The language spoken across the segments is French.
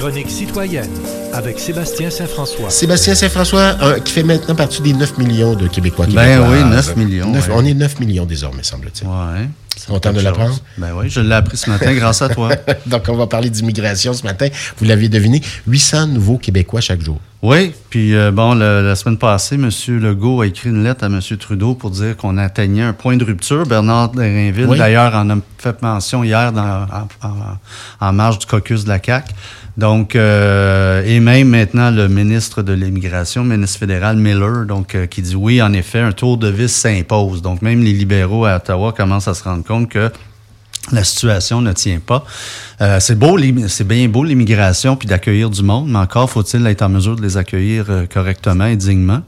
chronique citoyenne avec Sébastien Saint-François. Sébastien Saint-François, euh, qui fait maintenant partie des 9 millions de Québécois. Ben oui, 9 millions, ouais. On est 9 millions désormais, semble-t-il. Ouais. Content de l'apprendre? Ben oui, je l'ai appris ce matin grâce à toi. Donc, on va parler d'immigration ce matin. Vous l'avez deviné, 800 nouveaux Québécois chaque jour. Oui, puis euh, bon, le- la semaine passée, M. Legault a écrit une lettre à M. Trudeau pour dire qu'on atteignait un point de rupture. Bernard Derinville, Oui. d'ailleurs, en a fait mention hier dans, en, en- en marge du caucus de la CAQ. Donc, euh, et même maintenant, le ministre de l'Immigration, ministre fédéral Miller, donc, euh, qui dit oui, en effet, un tour de vis s'impose. Donc, même les libéraux à Ottawa commencent à se rendre compte que la situation ne tient pas. Euh, c'est beau, c'est bien beau l'immigration puis d'accueillir du monde, mais encore faut-il être en mesure de les accueillir euh, correctement et dignement.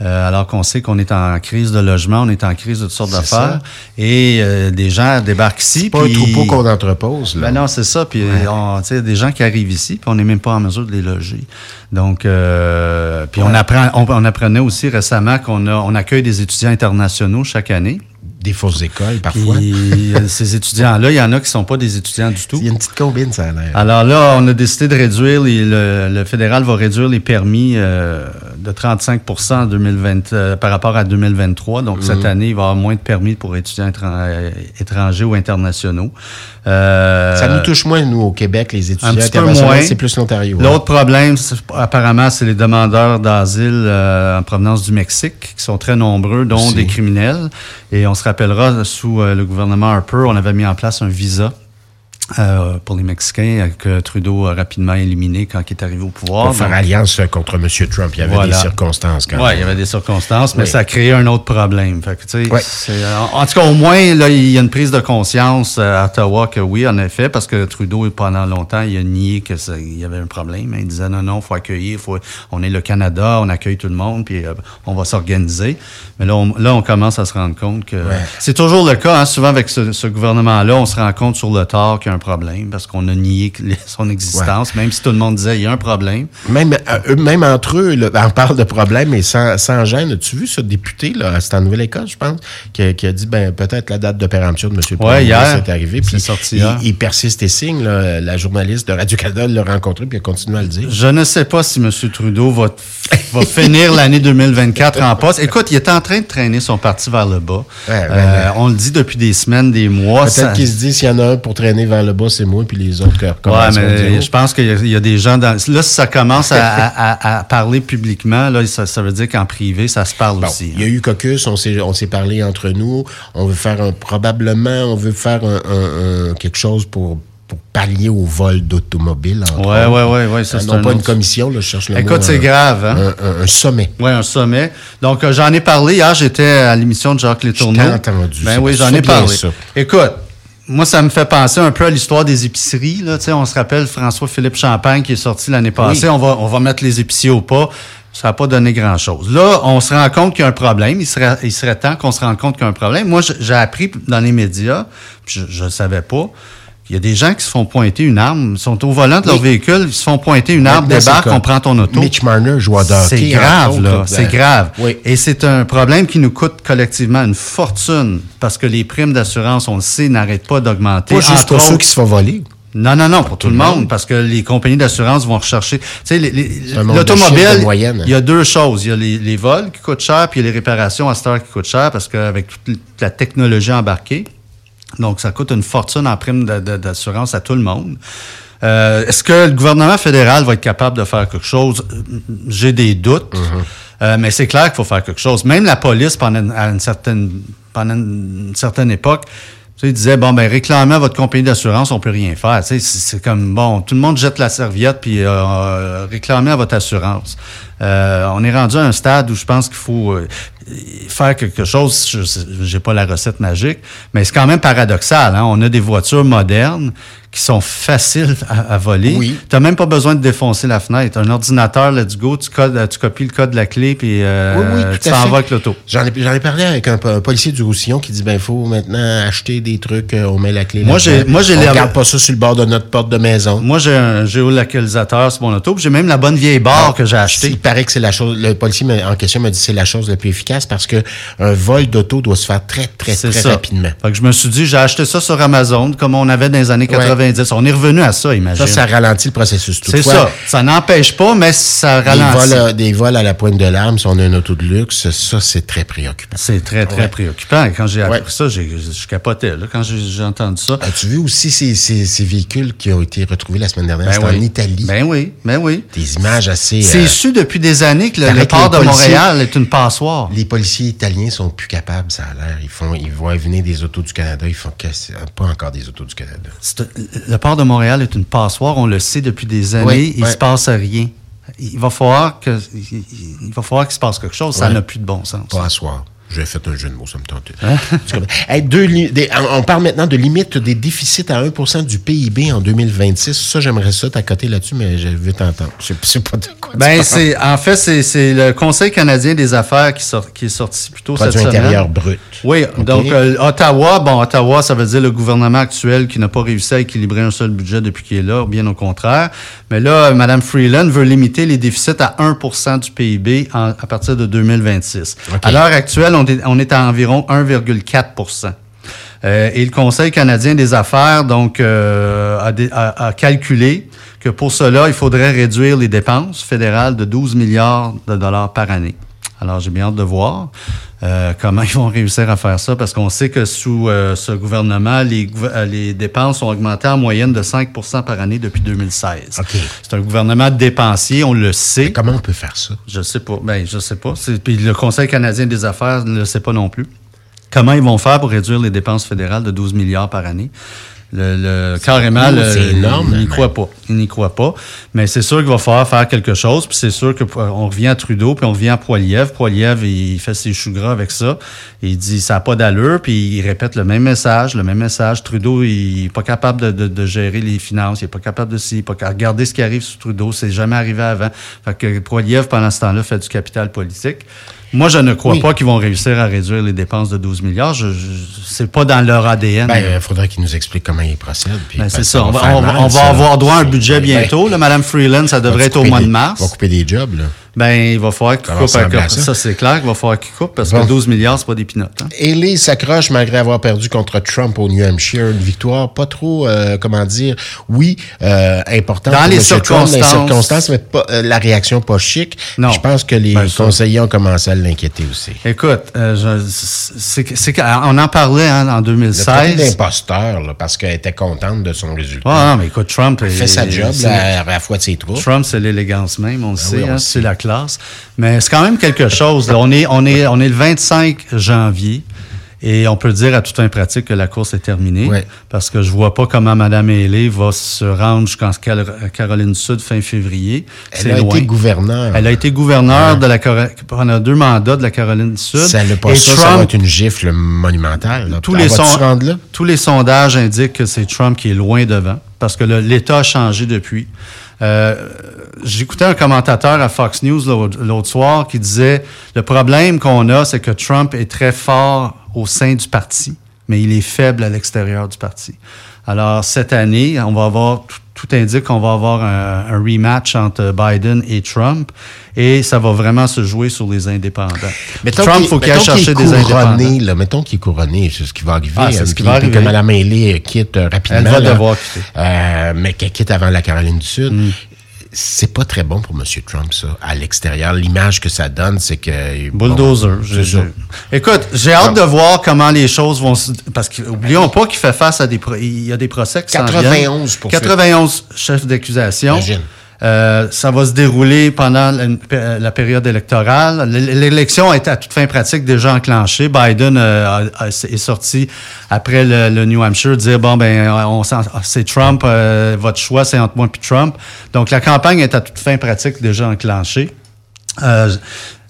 Euh, alors qu'on sait qu'on est en crise de logement, on est en crise de toutes sortes d'affaires, et euh, des gens débarquent ici. Pas puis- un troupeau qu'on entrepose. Là. ben non, c'est ça. Puis on- tu sais, des gens qui arrivent ici, puis on n'est même pas en mesure de les loger. Donc, euh, puis on apprend, on, on apprenait aussi récemment qu'on on accueille des étudiants internationaux chaque année. Des fausses écoles, parfois. Puis euh, ces étudiants-là, il y en a qui sont pas des étudiants du tout. Il y a une petite combine, ça a l'air. Alors là, on a décidé de réduire, les- le, le fédéral va réduire les permis euh, de 35 en 2020, euh, par rapport à 2023. Donc Mhm. cette année, il va y avoir moins de permis pour étudiants étran- euh, étrangers ou internationaux. Euh, ça nous touche moins, nous, au Québec, les étudiants un petit peu internationaux. C'est plus l'Ontario. hein. L'autre problème, apparemment, c'est les demandeurs d'asile euh, en provenance du Mexique, qui sont très nombreux, dont Aussi. des criminels. Et on se rappellera, sous le gouvernement Harper, on avait mis en place un visa euh, pour les Mexicains euh, que Trudeau a rapidement éliminé quand il est arrivé au pouvoir. Pour faire Donc, alliance contre M. Trump. Il y avait Voilà. des circonstances quand Ouais, même. il y avait des circonstances, mais Oui. ça a créé un autre problème. Fait que, en, en tout cas, au moins, là, il y a une prise de conscience euh, à Ottawa que oui, en effet, parce que Trudeau, pendant longtemps, il a nié que ça- il y avait un problème. Il disait non, non, faut accueillir, faut, on est le Canada, on accueille tout le monde, puis euh, on va s'organiser. Mais là on, là, on commence à se rendre compte que c'est toujours le cas. Hein, souvent avec ce, ce gouvernement-là, on se rend compte sur le tard qu'il y a un problème parce qu'on a nié son existence, même si tout le monde disait il y a un problème. Même, euh, même entre eux, là, on parle de problèmes, mais sans, sans gêne. As-tu vu ce député, là, c'est en Nouvelle-Écosse, je pense, qui a, qui a dit, ben, peut-être la date de péremption de M. le Premier arrivée. C'est Puis sorti il, persiste et signe. là. la journaliste de Radio-Canada l'a rencontré, puis elle continue à le dire. Je ne sais pas si M. Trudeau va, va finir l'année 2024 en poste. Écoute, il est en train de traîner son parti vers le bas. Ouais, ouais, Euh, ouais. on le dit depuis des semaines, des mois. Peut-être ça- qu'il se dit, s'il y en a un pour traîner vers le bas, c'est moi, puis les autres Ouais, mais je pense qu'il y, a- il y a des gens dans. Là, si ça commence à, à- à- à parler publiquement, là, ça, ça veut dire qu'en privé, ça se parle Bon, aussi. hein. il y a eu caucus, on s'est parlé entre nous. On veut faire un probablement, on veut faire un, un- un- quelque chose pour pour pallier au vol d'automobiles. entre Ouais, autres. ouais, ça, Euh, non un pas une commission, là, je cherche le Écoute, c'est grave, hein? Un, un- un sommet. Oui, un sommet. Donc, euh, j'en ai parlé. Hier, j'étais à l'émission de Jacques Létourneau. Je entendu. Ben oui, j'en ai parlé. ça. Écoute, moi, ça me fait penser un peu à l'histoire des épiceries. Là. On se rappelle François-Philippe Champagne qui est sorti l'année passée. Oui. On, va, on va mettre les épiciers au pas. Ça n'a pas donné grand-chose. Là, on se rend compte qu'il y a un problème. Il serait, il serait temps qu'on se rende compte qu'il y a un problème. Moi, j'ai appris dans les médias, puis je ne savais pas, qu'il y a des gens qui se font pointer une arme, sont au volant de leur Oui. véhicule, ils se font pointer une arme, débarquent, on prend ton auto. Mitch Marner, joueur de C'est grave, là. C'est grave. Oui. Et c'est un problème qui nous coûte collectivement une fortune parce que les primes d'assurance, on le sait, n'arrêtent pas d'augmenter. Pas juste pour ceux qui se font voler. Non, non, non, pour tout le monde, parce que les compagnies d'assurance vont rechercher. Tu sais, l'automobile, il y a deux choses. Il y a les, les vols qui coûtent cher, puis il y a les réparations à cette heure qui coûtent cher, parce qu'avec toute la technologie embarquée, donc ça coûte une fortune en prime d'assurance à tout le monde. Euh, Est-ce que le gouvernement fédéral va être capable de faire quelque chose? J'ai des doutes. Euh, mais c'est clair qu'il faut faire quelque chose. Même la police, pendant une, à une certaine, pendant une certaine époque, tu sais, disait, bon, ben, réclamez à votre compagnie d'assurance, on peut rien faire. Tu sais, c'est comme, bon, tout le monde jette la serviette, puis euh, réclamez à votre assurance. Euh, on est rendu à un stade où je pense qu'il faut euh, faire quelque chose. Je j'ai pas la recette magique, mais c'est quand même paradoxal. Hein? On a des voitures modernes qui sont faciles à, à voler. Oui. Tu n'as même pas besoin de défoncer la fenêtre. Un ordinateur, let's go, tu, codes, tu copies le code de la clé, puis euh, Oui, tu t'en vas avec l'auto. J'en ai, j'en ai parlé avec un, un policier du Roussillon qui dit ben faut maintenant acheter des trucs, euh, on met la clé Moi, j'ai- moi, j'ai on les- regarde pas ça sur le bord de notre porte de maison. Moi, j'ai un géolocalisateur sur mon auto, puis j'ai même la bonne vieille barre que j'ai achetée. Paraît que c'est la chose. Le policier en question m'a dit c'est la chose la plus efficace parce que un vol d'auto doit se faire très, très, très rapidement. Fait que je me suis dit, j'ai acheté ça sur Amazon, comme on avait dans les années 90. On est revenu à ça, imagine. Ça, ça ralentit le processus. C'est ça. Ça n'empêche pas, mais ça ralentit. Des vols, des vols à la pointe de l'arme, si on a un auto de luxe, ça, c'est très préoccupant. C'est très, très préoccupant. quand j'ai appris ça, je capotais, là, quand j'ai entendu ça. As-tu vu aussi ces, ces, véhicules qui ont été retrouvés la semaine dernière? Ben en Italie. Ben oui, ben oui. Des images assez. C'est euh, su depuis des années que le, port de Montréal est une passoire. Les policiers italiens sont plus capables, ça a l'air. Ils font, ils voient venir des autos du Canada, ils font pas encore des autos du Canada. Le port de Montréal est une passoire, on le sait depuis des années, il ne se passe rien. Il va falloir que, il va falloir qu'il se passe quelque chose, ça n'a plus de bon sens. Passoire. J'ai fait un jeu de mots, ça me tente. Hein? on parle maintenant de limite des déficits à 1% du PIB en 2026. Ça, j'aimerais ça t'accoter là-dessus, mais je veux t'entendre. Sais pas ben, c'est, En fait, c'est, le Conseil canadien des affaires qui, sort, qui est sorti plutôt cette semaine. intérieur brut. Oui, donc euh, Ottawa, bon, Ottawa, ça veut dire le gouvernement actuel qui n'a pas réussi à équilibrer un seul budget depuis qu'il est là, bien au contraire. Mais là, Mme Freeland veut limiter les déficits à 1 du PIB à partir de 2026. À l'heure actuelle, on on est, à environ 1,4 euh, et le Conseil canadien des affaires donc euh, a, calculé que pour cela, il faudrait réduire les dépenses fédérales de 12 milliards de dollars par année. Alors, j'ai bien hâte de voir euh, comment ils vont réussir à faire ça, parce qu'on sait que sous ce gouvernement, les, les, dépenses ont augmenté en moyenne de 5% par année depuis 2016. C'est un gouvernement dépensier, on le sait. Mais comment on peut faire ça? Je sais pas. Ben, je sais pas. Puis le Conseil canadien des affaires ne le sait pas non plus. Comment ils vont faire pour réduire les dépenses fédérales de 12 milliards par année? Le, carrément, c'est énorme. Il n'y croit pas. Il n'y croit pas. Mais c'est sûr qu'il va falloir faire quelque chose. Puis c'est sûr qu'on revient à Trudeau, puis on revient à Poiliev. Poiliev, il fait ses choux gras avec ça. Il dit ça n'a pas d'allure, puis il répète le même message, le même message. Trudeau, il n'est pas capable de, de, gérer les finances, il n'est pas capable de s'y, pas regarder ce qui arrive sur Trudeau. C'est jamais arrivé avant. Fait que Poiliev, pendant ce temps-là, fait du capital politique. Moi, je ne crois pas qu'ils vont réussir à réduire les dépenses de 12 milliards. Je, je c'est pas dans leur ADN. Ben, il faudrait qu'ils nous expliquent comment ils procèdent. Ben, c'est ça. On va, avoir droit à un budget ben, bientôt. Là, Madame Freeland, ça devrait être au mois de mars. On va couper des jobs. Là? Ben, il va falloir qu'il coupe. Ça, ça c'est clair qu'il va falloir qu'il coupe parce que 12 milliards, c'est pas des pinottes. Hein. Ellie s'accroche malgré avoir perdu contre Trump au New Hampshire. Une victoire pas trop, euh, comment dire, oui, euh, importante dans les, circonstances. dans les circonstances, mais pas, euh, la réaction pas chic. Non. Je pense que les ben, conseillers ont commencé à l'inquiéter aussi. Écoute, euh, c'est on en parlait hein, en 2016. Le d'imposteur, parce qu'elle était contente de son résultat. Ah, mais écoute, Trump... Il fait sa job à la fois de ses troupes. Trump, c'est l'élégance même, on le ben sait. Hein, c'est classe. Mais c'est quand même quelque chose. On, est, on, est, on est le 25 janvier. Et on peut dire à toute fin pratique que la course est terminée. Parce que je vois pas comment Mme Haley va se rendre jusqu'en Caroline Sud fin février. Elle a été gouverneure. Elle a été gouverneure de la pendant deux mandats de la Caroline Sud. Ça n'a pas ça, ça va être une gifle monumentale. Tous, les tous les sondages indiquent que c'est Trump qui est loin devant. Parce que l'État a changé depuis. Euh, j'écoutais un commentateur à Fox News l'autre soir qui disait le problème qu'on a, c'est que Trump est très fort au sein du parti, mais il est faible à l'extérieur du parti. Alors, cette année, on va avoir, tout, indique qu'on va avoir un, rematch entre Biden et Trump, et ça va vraiment se jouer sur les indépendants. Mettons Trump, il faut qu'il aille chercher des indépendants. Là, mettons qu'il est couronné, c'est ce qui va arriver. Ah, c'est ce qui va arriver. Que Mme Haley quitte rapidement. Elle va devoir quitter. Euh, mais qu'elle quitte avant la Caroline du Sud. Mm c'est pas très bon pour M. Trump, ça. À l'extérieur, l'image que ça donne, c'est que... Bulldozer. Écoute, j'ai hâte de voir comment les choses vont... Se... Parce qu'oublions pas qu'il fait face à des... Il y a des procès qui 91 91 chefs d'accusation. Euh, ça va se dérouler pendant la, période électorale. L'élection est à toute fin pratique déjà enclenchée. Biden euh, est sorti après le, New Hampshire dire bon ben c'est Trump, euh, votre choix c'est entre moi et Trump. Donc la campagne est à toute fin pratique déjà enclenchée.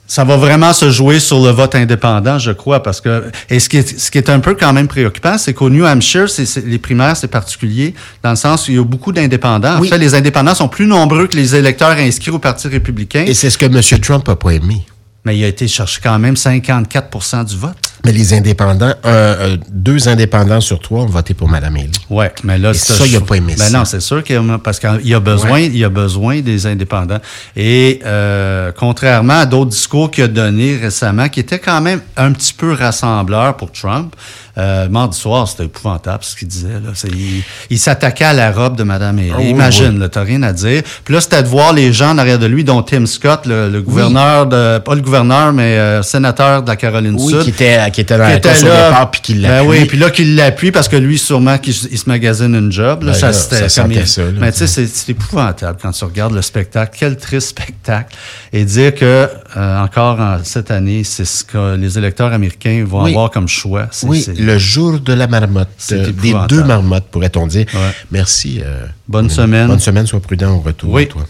Ça va vraiment se jouer sur le vote indépendant, je crois, parce que et ce qui est, ce qui est un peu quand même préoccupant, c'est qu'au New Hampshire, c'est, les primaires, c'est particulier dans le sens où il y a beaucoup d'indépendants. En fait, les indépendants sont plus nombreux que les électeurs inscrits au Parti républicain. Et c'est ce que M. Trump a pas aimé. Mais il a été chercher quand même 54% du vote. Mais les indépendants, euh, deux indépendants sur trois ont voté pour Mme Haley. Oui, mais là, Et ça, il a pas aimé ben ça. non, c'est sûr qu'il y a, parce qu'il y a besoin, Ouais. il y a besoin des indépendants. Et euh, contrairement à d'autres discours qu'il a donnés récemment, qui étaient quand même un petit peu rassembleurs pour Trump, euh, mardi soir, c'était épouvantable ce qu'il disait. Là. C'est- il il s'attaquait à la robe de Mme Haley. Ah oui, Imagine, oui. là, t'as rien à dire. Puis là, c'était de voir les gens en arrière de lui, dont Tim Scott, le, le gouverneur de, pas le gouverneur, mais euh, sénateur de la Caroline Oui, Sud. qui était, qui était dans qui était là. départ puis qui l'a Ben oui, puis là qu'il l'appuie parce que lui sûrement qu'il se- il se magasine une job. Là, Ben ça, c'était Mais tu sais, c'est épouvantable quand tu regardes le spectacle. Quel triste spectacle. Et dire que euh, encore en- cette année, c'est ce que les électeurs américains vont Oui. avoir comme choix. Oui, c'est- le jour de la marmotte. Euh, des deux marmottes, pourrait-on dire. Ouais. Merci. euh, Bonne semaine. Bonne semaine, sois prudent au retour. Oui. toi.